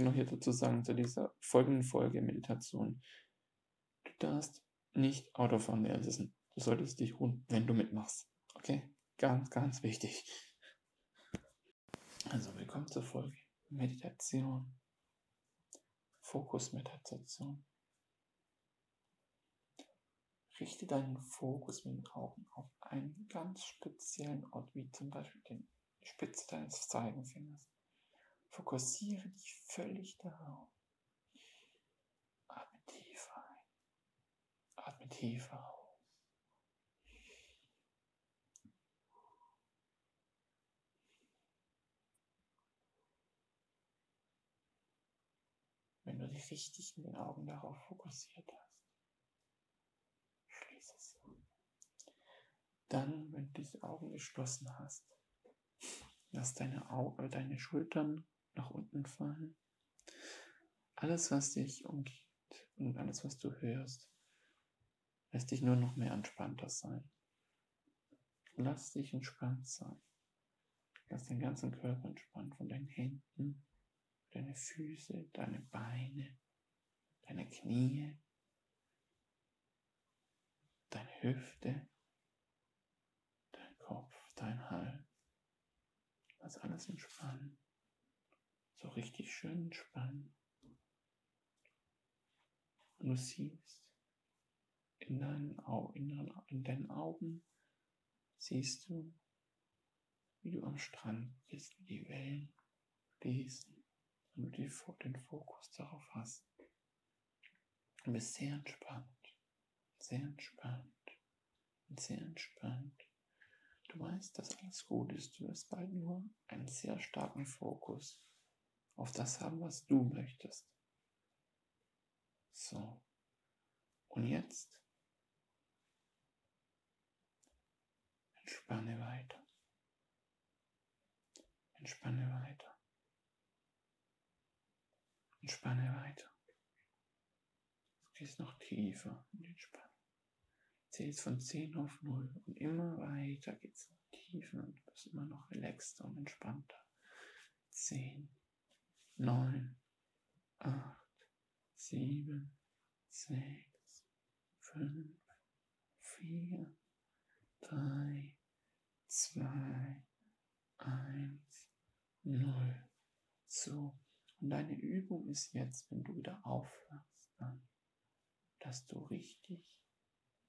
möchte noch hier dazu sagen, zu dieser folgenden Folge Meditation. Du darfst nicht Autofahren lernen. Du solltest dich ruhen, wenn du mitmachst. Okay? Ganz, ganz wichtig. Also, willkommen zur Folge Meditation. Fokusmeditation. Richte deinen Fokus mit den Augen auf einen ganz speziellen Ort, wie zum Beispiel die Spitze deines Zeigenfingers. Fokussiere dich völlig darauf. Atme tiefer ein. Atme tiefer aus. Wenn du dich richtig in den Augen darauf fokussiert hast, schließe sie. Dann, wenn du diese Augen geschlossen hast, lass deine, Augen, deine Schultern nach unten fallen. Alles, was dich umgibt und alles, was du hörst, lässt dich nur noch mehr entspannter sein. Lass dich entspannt sein. Lass den ganzen Körper entspannt von deinen Händen, deine Füße, deine Beine, deine Knie, deine Hüfte, dein Kopf, dein Hals. Lass alles entspannen. Richtig schön entspannen. Und du siehst in deinen, Au in, in deinen Augen, siehst du, wie du am Strand bist, wie die Wellen fließen und du den Fokus darauf hast. Du bist sehr entspannt, sehr entspannt sehr entspannt. Du weißt, dass alles gut ist. Du wirst bald nur einen sehr starken Fokus auf das haben, was du möchtest. So. Und jetzt entspanne weiter. Entspanne weiter. Entspanne weiter. Du gehst noch tiefer in die Entspannung. Zählst von 10 auf 0 und immer weiter geht's tiefer und du bist immer noch relaxter und entspannter. 10, neun, acht, sieben, sechs, fünf, vier, drei, zwei, eins, null. So. Und deine Übung ist jetzt, wenn du wieder aufhörst, dann, dass du richtig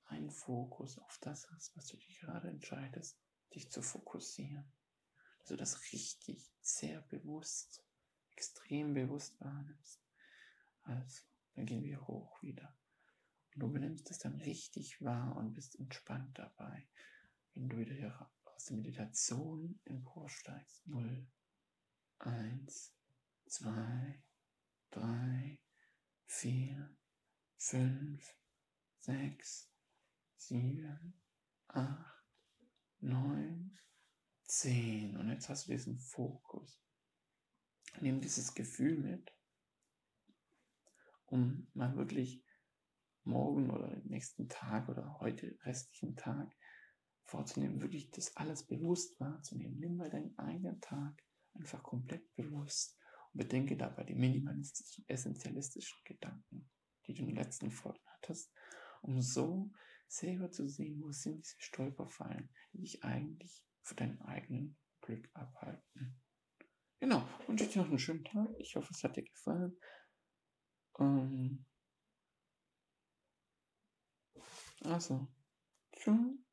einen Fokus auf das hast, was du dich gerade entscheidest, dich zu fokussieren. Dass du das richtig, sehr bewusst extrem bewusst wahrnimmst. Also, dann gehen wir hoch wieder. Und du benimmst es dann richtig wahr und bist entspannt dabei. Wenn du wieder hier aus der Meditation emporsteigst. 0, 1, 2, 3, 4, 5, 6, 7, 8, 9, 10. Und jetzt hast du diesen Fokus. Nimm dieses Gefühl mit, um mal wirklich morgen oder den nächsten Tag oder heute restlichen Tag vorzunehmen, wirklich das alles bewusst wahrzunehmen. Nimm mal deinen eigenen Tag einfach komplett bewusst und bedenke dabei die minimalistischen, essentialistischen Gedanken, die du in den letzten Folgen hattest, um so selber zu sehen, wo sind diese Stolperfallen, die dich eigentlich für dein eigenen Glück abhalten. Genau, wünsche ich dir noch einen schönen Tag. Ich hoffe, es hat dir gefallen. Ähm also, tschüss.